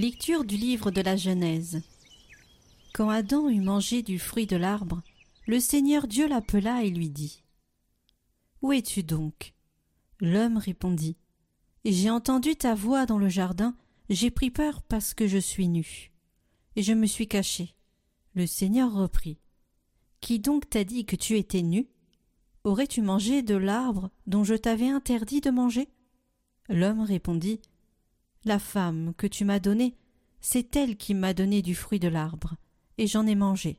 Lecture du livre de la Genèse. Quand Adam eut mangé du fruit de l'arbre, le Seigneur Dieu l'appela et lui dit Où es-tu donc? L'homme répondit J'ai entendu ta voix dans le jardin, j'ai pris peur parce que je suis nu. Et je me suis caché. Le Seigneur reprit Qui donc t'a dit que tu étais nu? Aurais-tu mangé de l'arbre dont je t'avais interdit de manger? L'homme répondit La femme que tu m'as donnée, c'est elle qui m'a donné du fruit de l'arbre, et j'en ai mangé.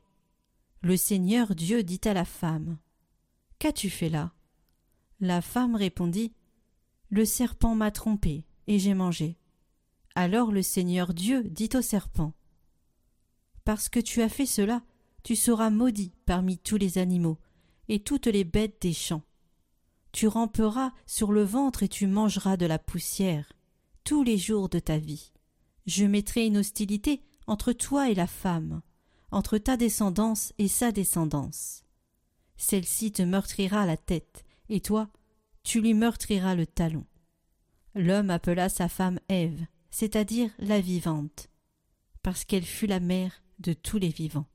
Le Seigneur Dieu dit à la femme Qu'as-tu fait là? La femme répondit Le serpent m'a trompé, et j'ai mangé. Alors le Seigneur Dieu dit au serpent Parce que tu as fait cela, tu seras maudit parmi tous les animaux et toutes les bêtes des champs. Tu ramperas sur le ventre et tu mangeras de la poussière tous les jours de ta vie. Je mettrai une hostilité entre toi et la femme, entre ta descendance et sa descendance. Celle-ci te meurtrira la tête, et toi, tu lui meurtriras le talon. L'homme appela sa femme Ève, c'est-à-dire la vivante, parce qu'elle fut la mère de tous les vivants.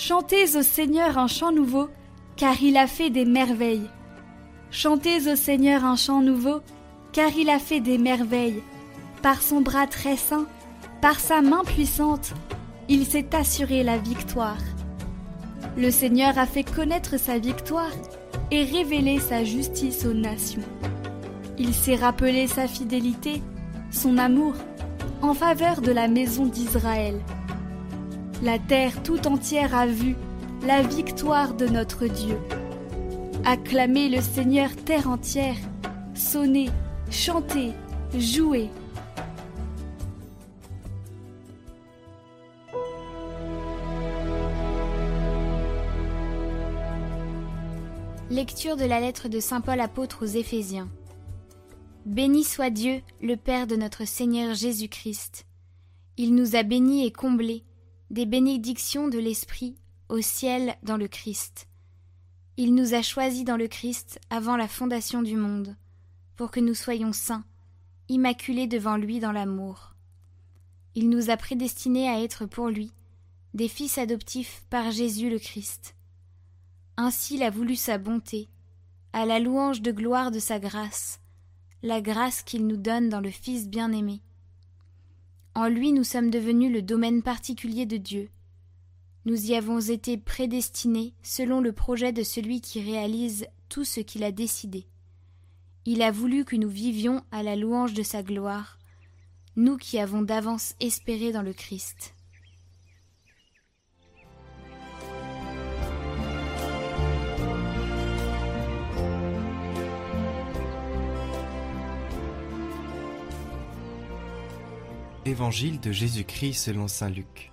Chantez au Seigneur un chant nouveau, car il a fait des merveilles. Chantez au Seigneur un chant nouveau, car il a fait des merveilles. Par son bras très saint, par sa main puissante, il s'est assuré la victoire. Le Seigneur a fait connaître sa victoire et révélé sa justice aux nations. Il s'est rappelé sa fidélité, son amour, en faveur de la maison d'Israël. La terre tout entière a vu la victoire de notre Dieu. Acclamez le Seigneur terre entière, sonnez, chantez, jouez. Lecture de la lettre de Saint Paul apôtre aux Éphésiens. Béni soit Dieu, le Père de notre Seigneur Jésus-Christ. Il nous a bénis et comblés des bénédictions de l'Esprit au ciel dans le Christ. Il nous a choisis dans le Christ avant la fondation du monde, pour que nous soyons saints, immaculés devant lui dans l'amour. Il nous a prédestinés à être pour lui des fils adoptifs par Jésus le Christ. Ainsi il a voulu sa bonté, à la louange de gloire de sa grâce, la grâce qu'il nous donne dans le Fils bien-aimé. En lui nous sommes devenus le domaine particulier de Dieu. Nous y avons été prédestinés selon le projet de celui qui réalise tout ce qu'il a décidé. Il a voulu que nous vivions à la louange de sa gloire, nous qui avons d'avance espéré dans le Christ. Évangile de Jésus-Christ selon saint Luc.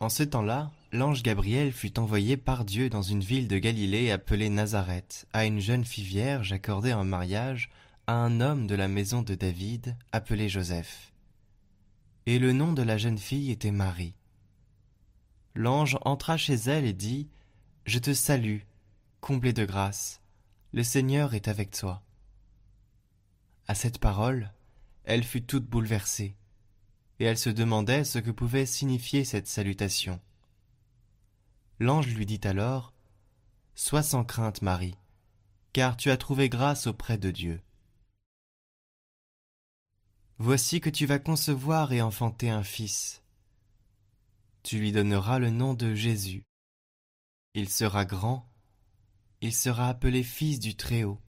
En ce temps-là, l'ange Gabriel fut envoyé par Dieu dans une ville de Galilée appelée Nazareth, à une jeune fille vierge accordée en mariage à un homme de la maison de David appelé Joseph. Et le nom de la jeune fille était Marie. L'ange entra chez elle et dit Je te salue, comblée de grâce, le Seigneur est avec toi. À cette parole, elle fut toute bouleversée et elle se demandait ce que pouvait signifier cette salutation. L'ange lui dit alors Sois sans crainte, Marie, car tu as trouvé grâce auprès de Dieu. Voici que tu vas concevoir et enfanter un fils. Tu lui donneras le nom de Jésus. Il sera grand, il sera appelé fils du Très-Haut.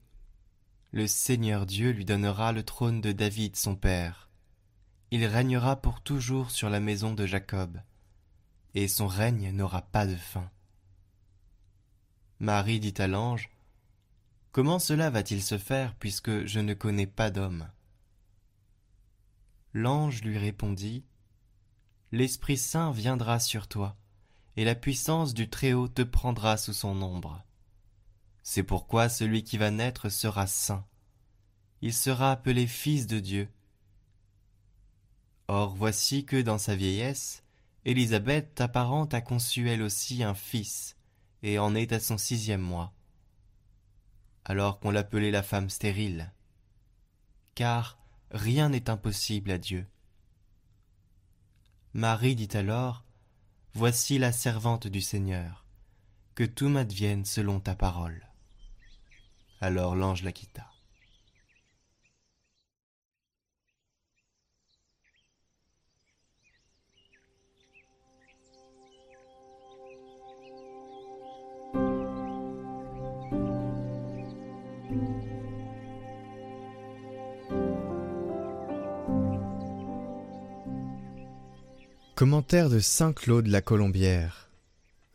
Le Seigneur Dieu lui donnera le trône de David son père il régnera pour toujours sur la maison de Jacob, et son règne n'aura pas de fin. Marie dit à l'ange, Comment cela va-t-il se faire puisque je ne connais pas d'homme? L'ange lui répondit, L'Esprit Saint viendra sur toi, et la puissance du Très-Haut te prendra sous son ombre. C'est pourquoi celui qui va naître sera saint. Il sera appelé Fils de Dieu, Or voici que dans sa vieillesse, Élisabeth ta parente a conçu elle aussi un fils, et en est à son sixième mois, alors qu'on l'appelait la femme stérile. Car rien n'est impossible à Dieu. Marie dit alors, Voici la servante du Seigneur, que tout m'advienne selon ta parole. Alors l'ange la quitta. Commentaire de Saint Claude la Colombière.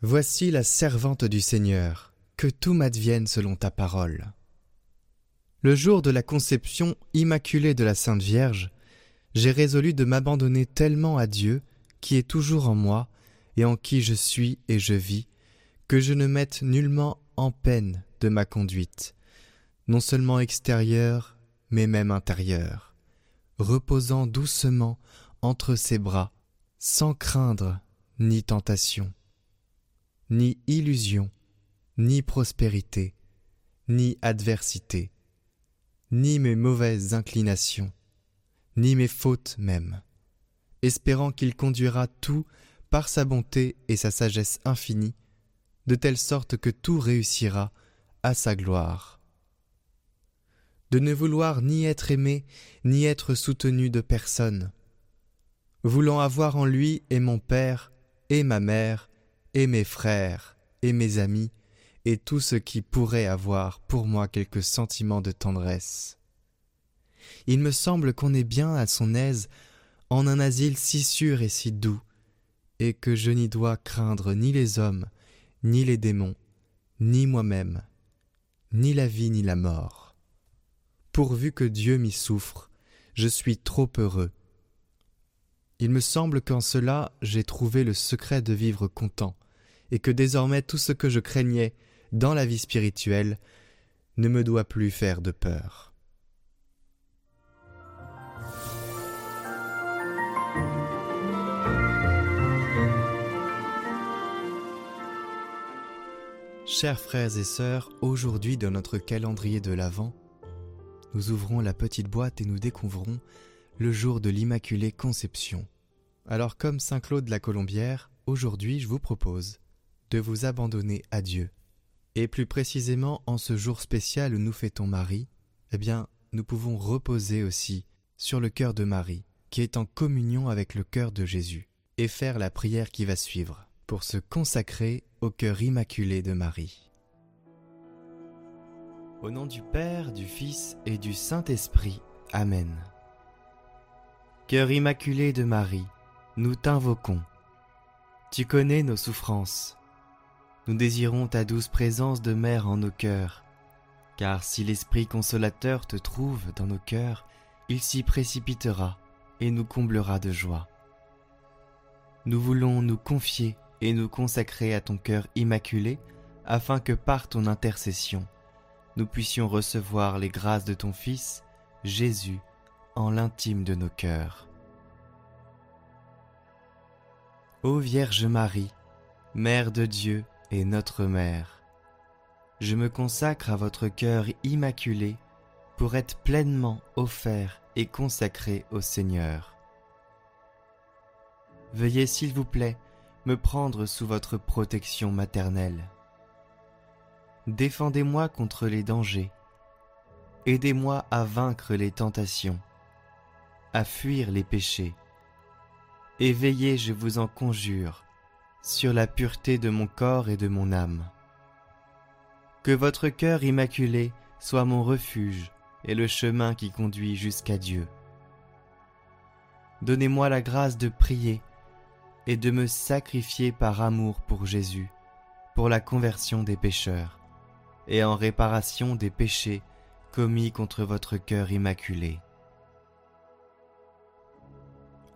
Voici la servante du Seigneur, que tout m'advienne selon ta parole. Le jour de la conception immaculée de la Sainte Vierge, j'ai résolu de m'abandonner tellement à Dieu, qui est toujours en moi, et en qui je suis et je vis, que je ne mette nullement en peine de ma conduite, non seulement extérieure, mais même intérieure, reposant doucement entre ses bras, sans craindre ni tentation, ni illusion, ni prospérité, ni adversité, ni mes mauvaises inclinations, ni mes fautes même, espérant qu'il conduira tout par sa bonté et sa sagesse infinie, de telle sorte que tout réussira à sa gloire. De ne vouloir ni être aimé, ni être soutenu de personne, voulant avoir en lui et mon père, et ma mère, et mes frères, et mes amis, et tout ce qui pourrait avoir pour moi quelque sentiment de tendresse. Il me semble qu'on est bien à son aise en un asile si sûr et si doux, et que je n'y dois craindre ni les hommes, ni les démons, ni moi-même, ni la vie ni la mort. Pourvu que Dieu m'y souffre, je suis trop heureux, il me semble qu'en cela j'ai trouvé le secret de vivre content, et que désormais tout ce que je craignais dans la vie spirituelle ne me doit plus faire de peur. Chers frères et sœurs, aujourd'hui dans notre calendrier de l'Avent, nous ouvrons la petite boîte et nous découvrons le jour de l'Immaculée Conception. Alors comme Saint Claude la Colombière, aujourd'hui je vous propose de vous abandonner à Dieu. Et plus précisément en ce jour spécial où nous fêtons Marie, eh bien nous pouvons reposer aussi sur le cœur de Marie, qui est en communion avec le cœur de Jésus, et faire la prière qui va suivre, pour se consacrer au cœur immaculé de Marie. Au nom du Père, du Fils et du Saint-Esprit. Amen. Cœur immaculé de Marie, nous t'invoquons. Tu connais nos souffrances. Nous désirons ta douce présence de mère en nos cœurs, car si l'Esprit consolateur te trouve dans nos cœurs, il s'y précipitera et nous comblera de joie. Nous voulons nous confier et nous consacrer à ton cœur immaculé, afin que par ton intercession, nous puissions recevoir les grâces de ton Fils, Jésus, l'intime de nos cœurs. Ô Vierge Marie, Mère de Dieu et notre Mère, je me consacre à votre cœur immaculé pour être pleinement offert et consacré au Seigneur. Veuillez s'il vous plaît me prendre sous votre protection maternelle. Défendez-moi contre les dangers. Aidez-moi à vaincre les tentations à fuir les péchés. Et veillez, je vous en conjure, sur la pureté de mon corps et de mon âme. Que votre cœur immaculé soit mon refuge et le chemin qui conduit jusqu'à Dieu. Donnez-moi la grâce de prier et de me sacrifier par amour pour Jésus, pour la conversion des pécheurs, et en réparation des péchés commis contre votre cœur immaculé.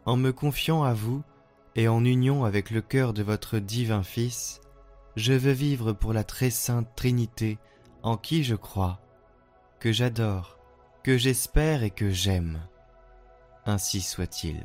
En me confiant à vous et en union avec le cœur de votre divin Fils, je veux vivre pour la très sainte Trinité en qui je crois, que j'adore, que j'espère et que j'aime. Ainsi soit-il.